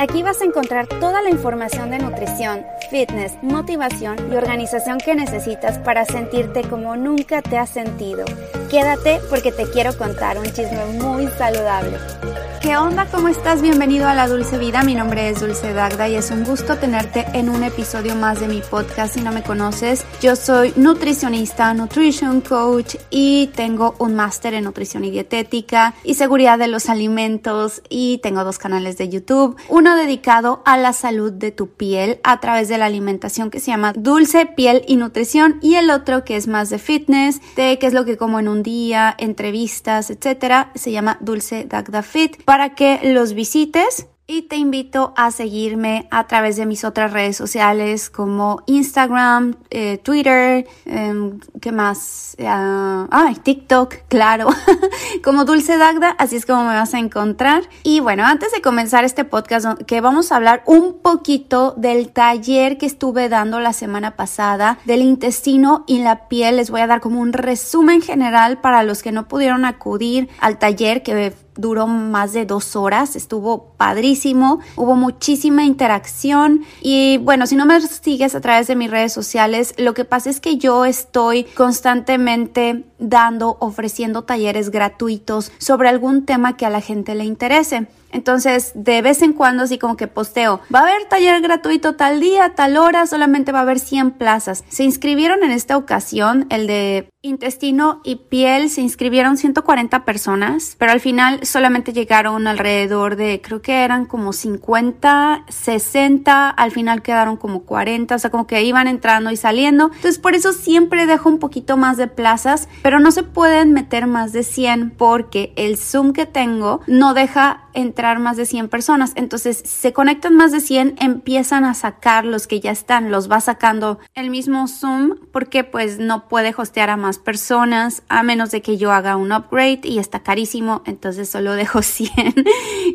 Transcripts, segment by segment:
Aquí vas a encontrar toda la información de nutrición, fitness, motivación y organización que necesitas para sentirte como nunca te has sentido. Quédate porque te quiero contar un chisme muy saludable. ¿Qué onda? ¿Cómo estás? Bienvenido a La Dulce Vida. Mi nombre es Dulce Dagda y es un gusto tenerte en un episodio más de mi podcast. Si no me conoces, yo soy nutricionista, nutrition coach y tengo un máster en nutrición y dietética y seguridad de los alimentos y tengo dos canales de YouTube. Uno dedicado a la salud de tu piel a través de la alimentación que se llama Dulce Piel y Nutrición y el otro que es más de fitness, de qué es lo que como en un día, entrevistas, etcétera. Se llama Dulce Dagda Fit para que los visites y te invito a seguirme a través de mis otras redes sociales como Instagram, eh, Twitter, eh, ¿qué más? ah, TikTok, claro, como Dulce Dagda, así es como me vas a encontrar. Y bueno, antes de comenzar este podcast, que vamos a hablar un poquito del taller que estuve dando la semana pasada del intestino y la piel, les voy a dar como un resumen general para los que no pudieron acudir al taller que duró más de dos horas, estuvo padrísimo, hubo muchísima interacción y bueno, si no me sigues a través de mis redes sociales, lo que pasa es que yo estoy constantemente dando, ofreciendo talleres gratuitos sobre algún tema que a la gente le interese. Entonces, de vez en cuando, así como que posteo, va a haber taller gratuito tal día, tal hora, solamente va a haber 100 plazas. Se inscribieron en esta ocasión, el de intestino y piel, se inscribieron 140 personas, pero al final solamente llegaron alrededor de, creo que eran como 50, 60, al final quedaron como 40, o sea, como que iban entrando y saliendo. Entonces, por eso siempre dejo un poquito más de plazas, pero no se pueden meter más de 100 porque el Zoom que tengo no deja entrar más de 100 personas. Entonces, se conectan más de 100, empiezan a sacar los que ya están, los va sacando el mismo Zoom porque pues no puede hostear a más personas a menos de que yo haga un upgrade y está carísimo, entonces solo dejo 100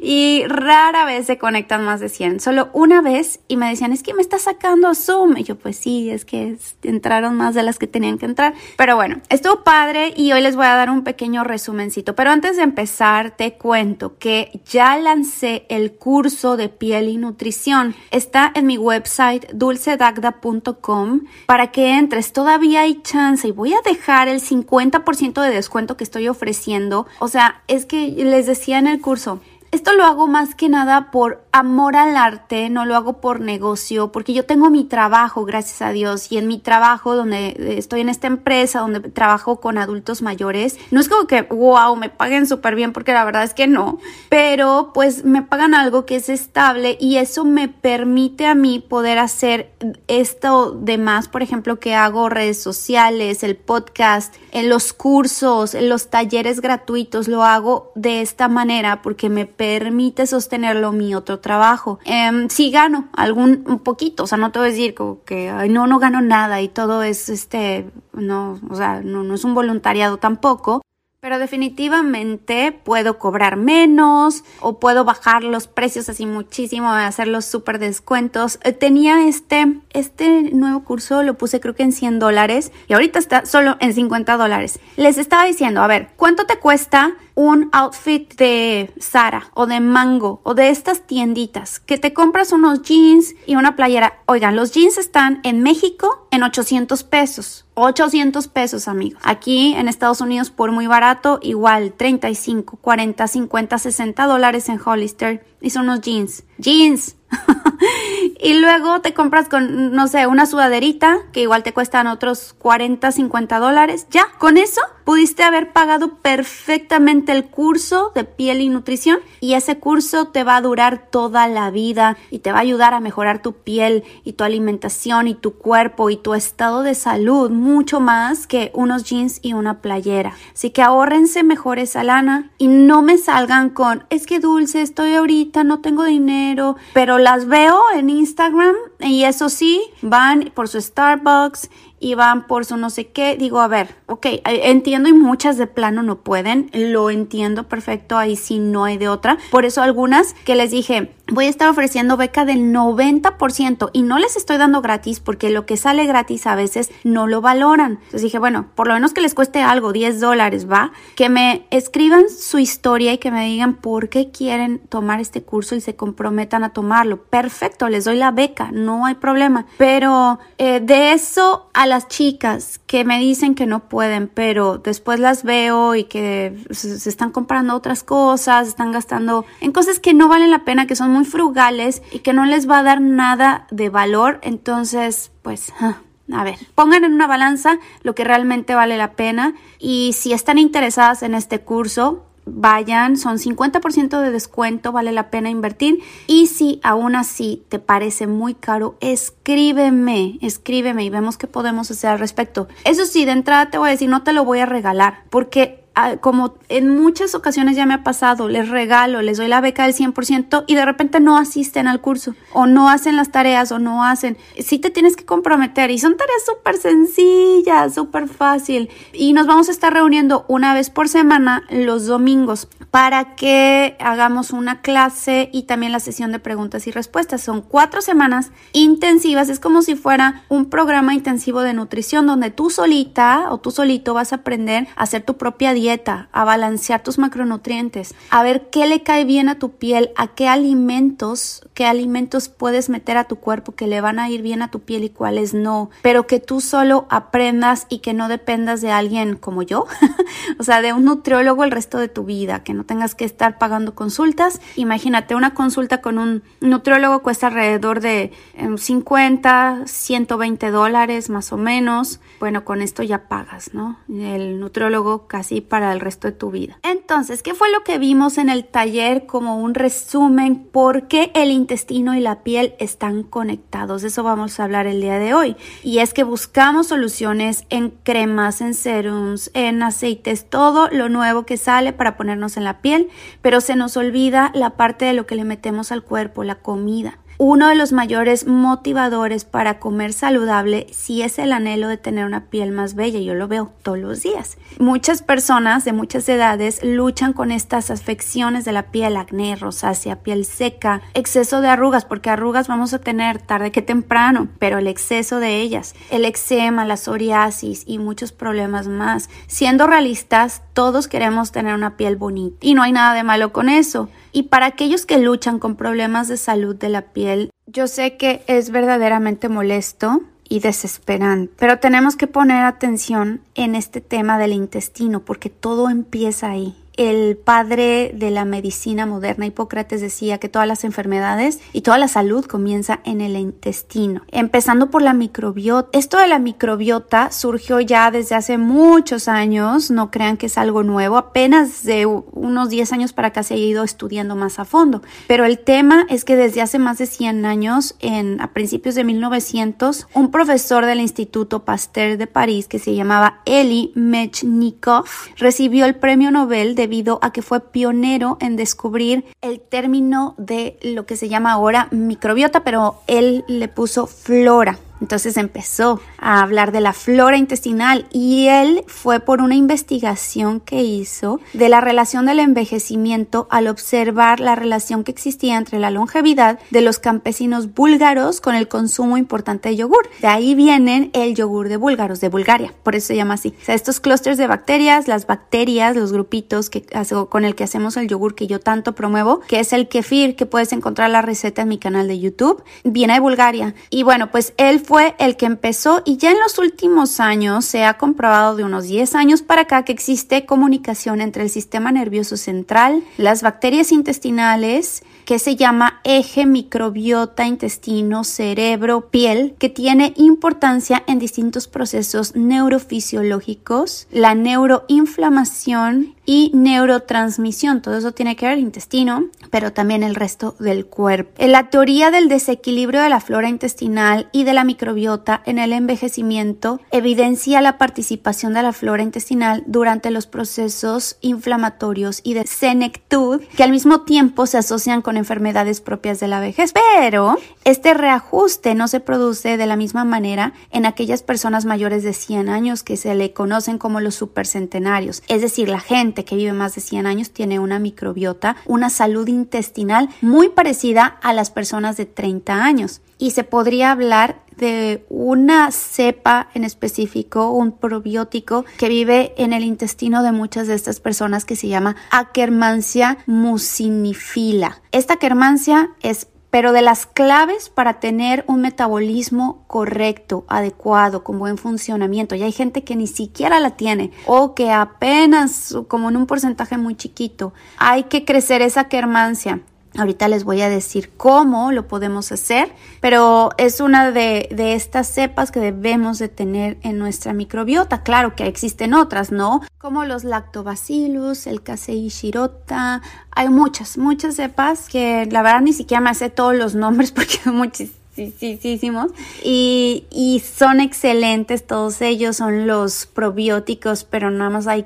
y rara vez se conectan más de 100. Solo una vez y me decían, es que me está sacando Zoom. Y yo, pues sí, es que entraron más de las que tenían que entrar. Pero bueno, estuvo padre y hoy les voy a dar un pequeño resumencito. Pero antes de empezar, te cuento que ya lancé el curso de piel y nutrición. Está en mi website dulcedagda.com para que entres. Todavía hay chance y voy a dejar el 50% de descuento que estoy ofreciendo. O sea, es que les decía en el curso, esto lo hago más que nada por amor al arte, no lo hago por negocio, porque yo tengo mi trabajo, gracias a Dios, y en mi trabajo donde estoy en esta empresa, donde trabajo con adultos mayores, no es como que, wow, me paguen súper bien, porque la verdad es que no, pero pues me pagan algo que es estable y eso me permite a mí poder hacer esto demás, por ejemplo, que hago redes sociales, el podcast, los cursos, en los talleres gratuitos, lo hago de esta manera porque me permite permite sostenerlo mi otro trabajo. Eh, sí gano algún un poquito, o sea, no te voy a decir que ay, no, no gano nada y todo es este, no, o sea, no, no es un voluntariado tampoco, pero definitivamente puedo cobrar menos o puedo bajar los precios así muchísimo, hacer los súper descuentos. Eh, tenía este, este nuevo curso, lo puse creo que en 100 dólares y ahorita está solo en 50 dólares. Les estaba diciendo, a ver, ¿cuánto te cuesta un outfit de Sara o de Mango o de estas tienditas que te compras unos jeans y una playera? Oigan, los jeans están en México en 800 pesos 800 pesos, amigos. Aquí en Estados Unidos por muy barato, igual 35, 40, 50, 60 dólares en Hollister y son unos jeans. Jeans. y luego te compras con, no sé, una sudaderita que igual te cuestan otros 40, 50 dólares. Ya, con eso pudiste haber pagado perfectamente el curso de piel y nutrición y ese curso te va a durar toda la vida y te va a ayudar a mejorar tu piel y tu alimentación y tu cuerpo y tu estado de salud mucho más que unos jeans y una playera. Así que ahórrense mejor esa lana y no me salgan con, es que dulce, estoy ahorita, no tengo dinero, pero las veo en Instagram y eso sí, van por su Starbucks y van por su no sé qué. Digo, a ver, ok, eh, entiendo y muchas de plano no pueden, lo entiendo perfecto, ahí sí no hay de otra. Por eso algunas que les dije, voy a estar ofreciendo beca del 90% y no les estoy dando gratis porque lo que sale gratis a veces no lo valoran. Entonces dije, bueno, por lo menos que les cueste algo, 10 dólares, ¿va? Que me escriban su historia y que me digan por qué quieren tomar este curso y se comprometan a tomarlo. Perfecto, les doy la beca, no hay problema. Pero eh, de eso a las chicas que me dicen que no pueden, pero después las veo y que se están comprando otras cosas, están gastando en cosas que no valen la pena, que son muy frugales y que no les va a dar nada de valor, entonces, pues, ah, a ver, pongan en una balanza lo que realmente vale la pena y si están interesadas en este curso, vayan, son 50% de descuento, vale la pena invertir. Y si aún así te parece muy caro, escríbeme, escríbeme y vemos qué podemos hacer al respecto. Eso sí, de entrada te voy a decir, no te lo voy a regalar, porque como en muchas ocasiones ya me ha pasado, les regalo, les doy la beca del 100% y de repente no asisten al curso o no hacen las tareas o no hacen. Sí te tienes que comprometer y son tareas súper sencillas, súper fácil. Y nos vamos a estar reuniendo una vez por semana los domingos para que hagamos una clase y también la sesión de preguntas y respuestas. Son cuatro semanas intensivas, es como si fuera un programa intensivo de nutrición donde tú solita o tú solito vas a aprender a hacer tu propia dieta a balancear tus macronutrientes, a ver qué le cae bien a tu piel, a qué alimentos, qué alimentos puedes meter a tu cuerpo que le van a ir bien a tu piel y cuáles no, pero que tú solo aprendas y que no dependas de alguien como yo, o sea, de un nutriólogo el resto de tu vida, que no tengas que estar pagando consultas. Imagínate, una consulta con un nutriólogo cuesta alrededor de 50, em, 120 dólares más o menos. Bueno, con esto ya pagas, ¿no? El nutriólogo casi para el resto de tu vida. Entonces, ¿qué fue lo que vimos en el taller como un resumen? ¿Por qué el intestino y la piel están conectados? Eso vamos a hablar el día de hoy. Y es que buscamos soluciones en cremas, en serums, en aceites, todo lo nuevo que sale para ponernos en la piel, pero se nos olvida la parte de lo que le metemos al cuerpo, la comida. Uno de los mayores motivadores para comer saludable sí es el anhelo de tener una piel más bella. Yo lo veo todos los días. Muchas personas de muchas edades luchan con estas afecciones de la piel, acné, rosácea, piel seca, exceso de arrugas, porque arrugas vamos a tener tarde que temprano, pero el exceso de ellas, el eczema, la psoriasis y muchos problemas más. Siendo realistas, todos queremos tener una piel bonita y no hay nada de malo con eso. Y para aquellos que luchan con problemas de salud de la piel, yo sé que es verdaderamente molesto y desesperante, pero tenemos que poner atención en este tema del intestino porque todo empieza ahí el padre de la medicina moderna, Hipócrates, decía que todas las enfermedades y toda la salud comienza en el intestino, empezando por la microbiota. Esto de la microbiota surgió ya desde hace muchos años, no crean que es algo nuevo, apenas de unos 10 años para acá se ha ido estudiando más a fondo, pero el tema es que desde hace más de 100 años, a principios de 1900, un profesor del Instituto Pasteur de París que se llamaba Eli Mechnikov recibió el premio Nobel de debido a que fue pionero en descubrir el término de lo que se llama ahora microbiota, pero él le puso flora. Entonces empezó a hablar de la flora intestinal y él fue por una investigación que hizo de la relación del envejecimiento al observar la relación que existía entre la longevidad de los campesinos búlgaros con el consumo importante de yogur. De ahí vienen el yogur de búlgaros, de Bulgaria, por eso se llama así. O sea, estos clústeres de bacterias, las bacterias, los grupitos que con el que hacemos el yogur que yo tanto promuevo, que es el kefir, que puedes encontrar la receta en mi canal de YouTube, viene de Bulgaria. Y bueno, pues él fue el que empezó y ya en los últimos años se ha comprobado de unos 10 años para acá que existe comunicación entre el sistema nervioso central, las bacterias intestinales, que se llama eje microbiota intestino cerebro piel que tiene importancia en distintos procesos neurofisiológicos, la neuroinflamación y neurotransmisión. Todo eso tiene que ver el intestino, pero también el resto del cuerpo. En la teoría del desequilibrio de la flora intestinal y de la microbiota en el envejecimiento evidencia la participación de la flora intestinal durante los procesos inflamatorios y de senectud que al mismo tiempo se asocian con enfermedades propias de la vejez. Pero este reajuste no se produce de la misma manera en aquellas personas mayores de 100 años que se le conocen como los supercentenarios. Es decir, la gente que vive más de 100 años tiene una microbiota, una salud intestinal muy parecida a las personas de 30 años. Y se podría hablar de una cepa en específico, un probiótico que vive en el intestino de muchas de estas personas que se llama Akkermansia mucinifila. Esta Akkermansia es pero de las claves para tener un metabolismo correcto, adecuado, con buen funcionamiento. Y hay gente que ni siquiera la tiene o que apenas, como en un porcentaje muy chiquito, hay que crecer esa quermancia Ahorita les voy a decir cómo lo podemos hacer, pero es una de, estas cepas que debemos de tener en nuestra microbiota. Claro que existen otras, ¿no? Como los lactobacillus, el casei shirota. Hay muchas, muchas cepas que la verdad ni siquiera me sé todos los nombres porque son muchísimos. Y, y son excelentes todos ellos, son los probióticos, pero nada más hay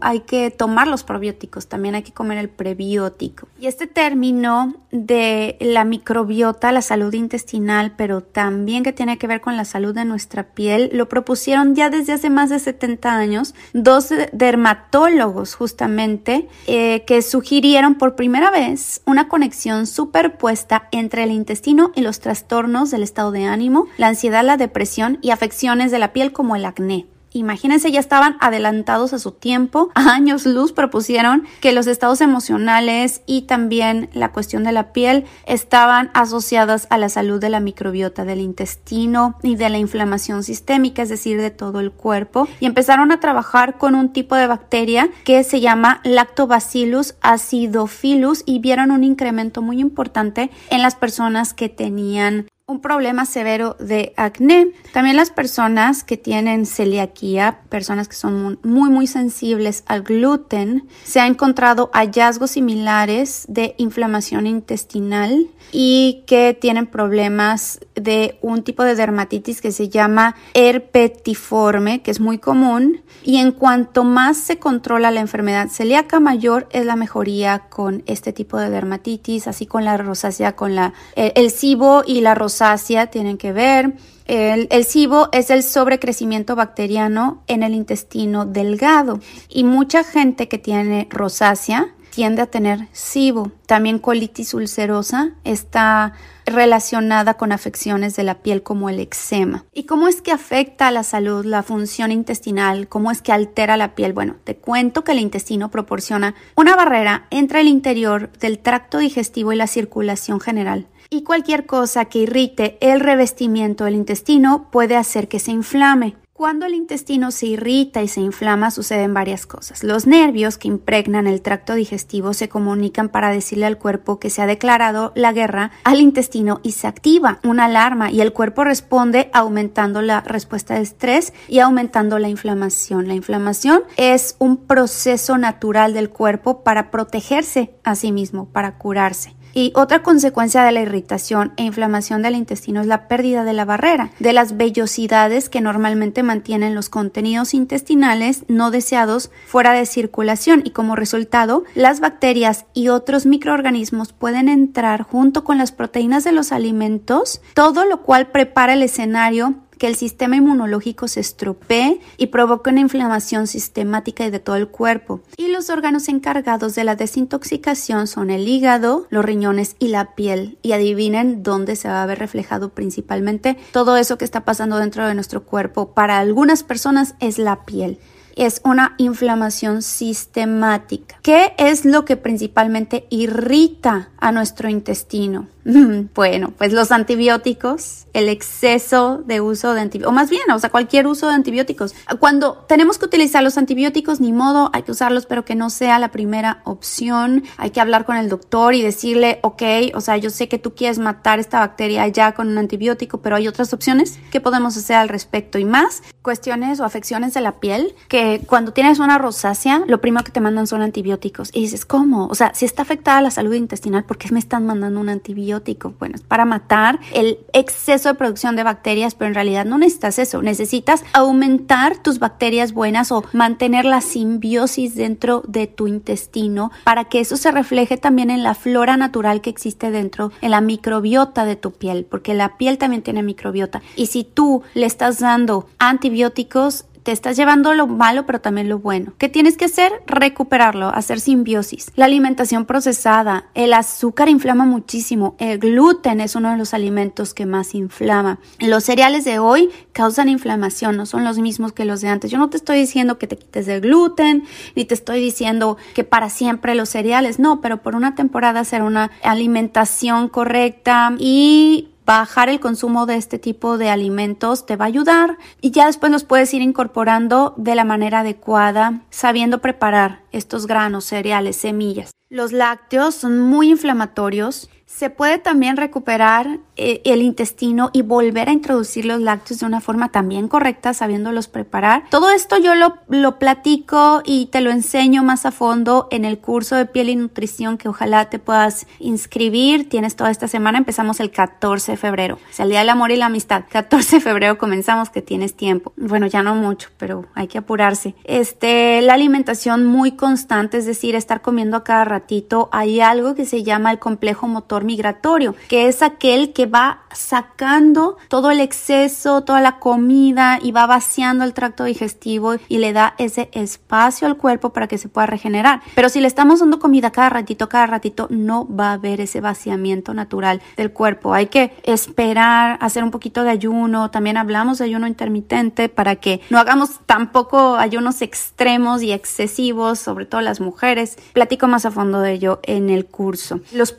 hay que tomar los probióticos, también hay que comer el prebiótico. Y este término de la microbiota, la salud intestinal, pero también que tiene que ver con la salud de nuestra piel, lo propusieron ya desde hace más de 70 años dos dermatólogos justamente eh, que sugirieron por primera vez una conexión superpuesta entre el intestino y los trastornos del estado de ánimo, la ansiedad, la depresión y afecciones de la piel como el acné. Imagínense, ya estaban adelantados a su tiempo, a años luz propusieron que los estados emocionales y también la cuestión de la piel estaban asociadas a la salud de la microbiota del intestino y de la inflamación sistémica, es decir, de todo el cuerpo, y empezaron a trabajar con un tipo de bacteria que se llama Lactobacillus acidophilus y vieron un incremento muy importante en las personas que tenían un problema severo de acné. También las personas que tienen celiaquía, personas que son muy muy sensibles al gluten, se ha encontrado hallazgos similares de inflamación intestinal y que tienen problemas de un tipo de dermatitis que se llama herpetiforme, que es muy común. Y en cuanto más se controla la enfermedad celíaca mayor es la mejoría con este tipo de dermatitis, así con la rosácea, con la, el, el SIBO y la rosácea rosácea tienen que ver. El, el SIBO es el sobrecrecimiento bacteriano en el intestino delgado y mucha gente que tiene rosácea tiende a tener SIBO. También colitis ulcerosa está relacionada con afecciones de la piel como el eczema. ¿Y cómo es que afecta a la salud, la función intestinal? ¿Cómo es que altera la piel? Bueno, te cuento que el intestino proporciona una barrera entre el interior del tracto digestivo y la circulación general y cualquier cosa que irrite el revestimiento del intestino puede hacer que se inflame. Cuando el intestino se irrita y se inflama suceden varias cosas. Los nervios que impregnan el tracto digestivo se comunican para decirle al cuerpo que se ha declarado la guerra al intestino y se activa una alarma y el cuerpo responde aumentando la respuesta de estrés y aumentando la inflamación. La inflamación es un proceso natural del cuerpo para protegerse a sí mismo, para curarse. Y otra consecuencia de la irritación e inflamación del intestino es la pérdida de la barrera, de las vellosidades que normalmente mantienen los contenidos intestinales no deseados fuera de circulación. Y como resultado las bacterias y otros microorganismos pueden entrar junto con las proteínas de los alimentos, todo lo cual prepara el escenario que el sistema inmunológico se estropee y provoque una inflamación sistemática de todo el cuerpo. Y los órganos encargados de la desintoxicación son el hígado, los riñones y la piel. Y adivinen dónde se va a ver reflejado principalmente todo eso que está pasando dentro de nuestro cuerpo. Para algunas personas es la piel es una inflamación sistemática. ¿Qué es lo que principalmente irrita a nuestro intestino? Bueno, pues los antibióticos, el exceso de uso de antibióticos, o más bien, o sea, cualquier uso de antibióticos. Cuando tenemos que utilizar los antibióticos, ni modo, hay que usarlos, pero que no sea la primera opción. Hay que hablar con el doctor y decirle, ok, o sea, yo sé que tú quieres matar esta bacteria ya con un antibiótico, pero hay otras opciones. ¿Qué podemos hacer al respecto? Y más cuestiones o afecciones de la piel que que cuando tienes una rosácea, lo primero que te mandan son antibióticos. Y dices, ¿cómo? O sea, si está afectada la salud intestinal, ¿por qué me están mandando un antibiótico? Bueno, es para matar el exceso de producción de bacterias, pero en realidad no necesitas eso. Necesitas aumentar tus bacterias buenas o mantener la simbiosis dentro de tu intestino para que eso se refleje también en la flora natural que existe dentro, en la microbiota de tu piel, porque la piel también tiene microbiota. Y si tú le estás dando antibióticos, te estás llevando lo malo, pero también lo bueno. ¿Qué tienes que hacer? Recuperarlo, hacer simbiosis. La alimentación procesada, el azúcar inflama muchísimo, el gluten es uno de los alimentos que más inflama. Los cereales de hoy causan inflamación, no son los mismos que los de antes. Yo no te estoy diciendo que te quites el gluten, ni te estoy diciendo que para siempre los cereales, no, pero por una temporada hacer una alimentación correcta y bajar el consumo de este tipo de alimentos te va a ayudar y ya después los puedes ir incorporando de la manera adecuada, sabiendo preparar estos granos, cereales, semillas. Los lácteos son muy inflamatorios se puede también recuperar eh, el intestino y volver a introducir los lácteos de una forma también correcta, sabiéndolos preparar. Todo esto yo lo, lo platico y te lo enseño más a fondo en el curso de piel y nutrición que ojalá te puedas inscribir. Tienes toda esta semana, empezamos el 14 de febrero. O sea, el Día del Amor y la Amistad. 14 de febrero comenzamos, que tienes tiempo. Bueno, ya no mucho, pero hay que apurarse. Este, la alimentación muy constante, es decir, estar comiendo a cada ratito. Hay algo que se llama el complejo motor migratorio, que es aquel que va sacando todo el exceso, toda la comida y va vaciando el tracto digestivo y le da ese espacio al cuerpo para que se pueda regenerar. Pero si le estamos dando comida cada ratito, cada ratito, no va a haber ese vaciamiento natural del cuerpo. Hay que esperar, hacer un poquito de ayuno. También hablamos de ayuno intermitente para que no hagamos tampoco ayunos extremos y excesivos, sobre todo las mujeres. Platico más a fondo de ello en el curso. Los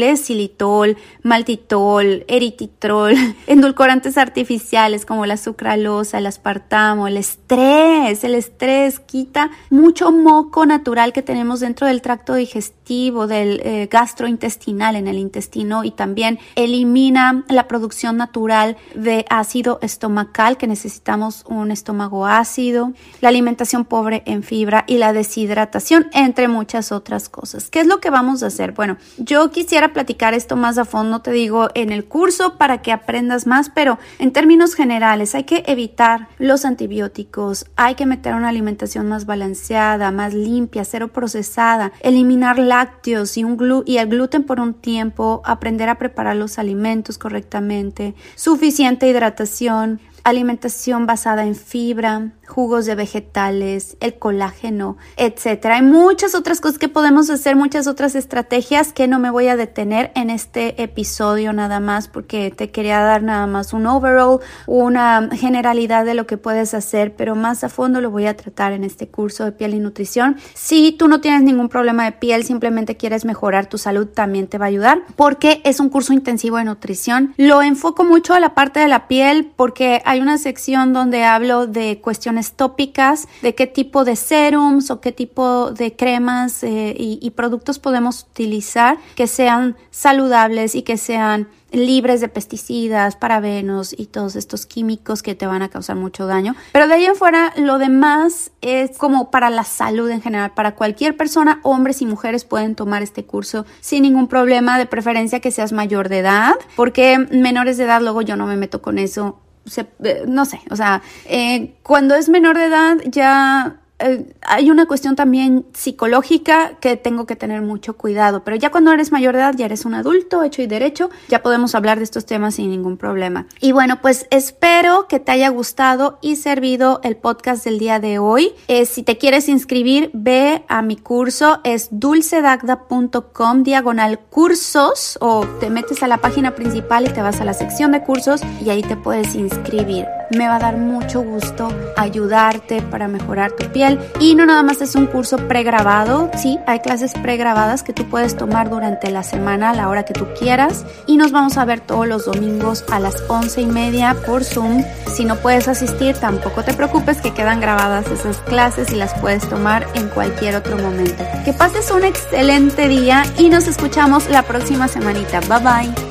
polialcoholes xilitol, maltitol, erititrol, endulcorantes artificiales como la sucralosa, el aspartamo, el estrés. El estrés quita mucho moco natural que tenemos dentro del tracto digestivo, del eh, gastrointestinal en el intestino y también elimina la producción natural de ácido estomacal que necesitamos un estómago ácido, la alimentación pobre en fibra y la deshidratación, entre muchas otras cosas. ¿Qué es lo que vamos a hacer? Bueno, yo quisiera platicar esto más a fondo, te digo, en el curso para que aprendas más, pero en términos generales hay que evitar los antibióticos, hay que meter una alimentación más balanceada, más limpia, cero procesada, eliminar lácteos y, un y el gluten por un tiempo, aprender a preparar los alimentos correctamente, suficiente hidratación, alimentación basada en fibra, jugos de vegetales, el colágeno, etcétera. Hay muchas otras cosas que podemos hacer, muchas otras estrategias que no me voy a detener en este episodio nada más porque te quería dar nada más un overall, una generalidad de lo que puedes hacer, pero más a fondo lo voy a tratar en este curso de piel y nutrición. Si tú no tienes ningún problema de piel, simplemente quieres mejorar tu salud, también te va a ayudar porque es un curso intensivo de nutrición. Lo enfoco mucho a la parte de la piel porque hay una sección donde hablo de cuestiones tópicas, de qué tipo de serums o qué tipo de cremas eh, y, productos podemos utilizar que sean saludables y que sean libres de pesticidas, parabenos y todos estos químicos que te van a causar mucho daño. Pero de ahí en fuera, lo demás es como para la salud en general. Para cualquier persona, hombres y mujeres pueden tomar este curso sin ningún problema, de preferencia que seas mayor de edad, porque menores de edad, luego yo no me meto con eso eh, no sé, o sea, eh, cuando es menor de edad ya eh, hay una cuestión también psicológica que tengo que tener mucho cuidado, pero ya cuando eres mayor de edad, ya eres un adulto hecho y derecho, ya podemos hablar de estos temas sin ningún problema. Y bueno, pues espero que te haya gustado y servido el podcast del día de hoy. Eh, si te quieres inscribir, ve a mi curso, es dulcedagda.com diagonal cursos o te metes a la página principal y te vas a la sección de cursos y ahí te puedes inscribir. Me va a dar mucho gusto ayudarte para mejorar tu piel y no nada más es un curso pregrabado, sí, hay clases pregrabadas que tú puedes tomar durante la semana a la hora que tú quieras y nos vamos a ver todos los domingos a las once y media por Zoom. Si no puedes asistir, tampoco te preocupes que quedan grabadas esas clases y las puedes tomar en cualquier otro momento. Que pases un excelente día y nos escuchamos la próxima semanita. Bye bye.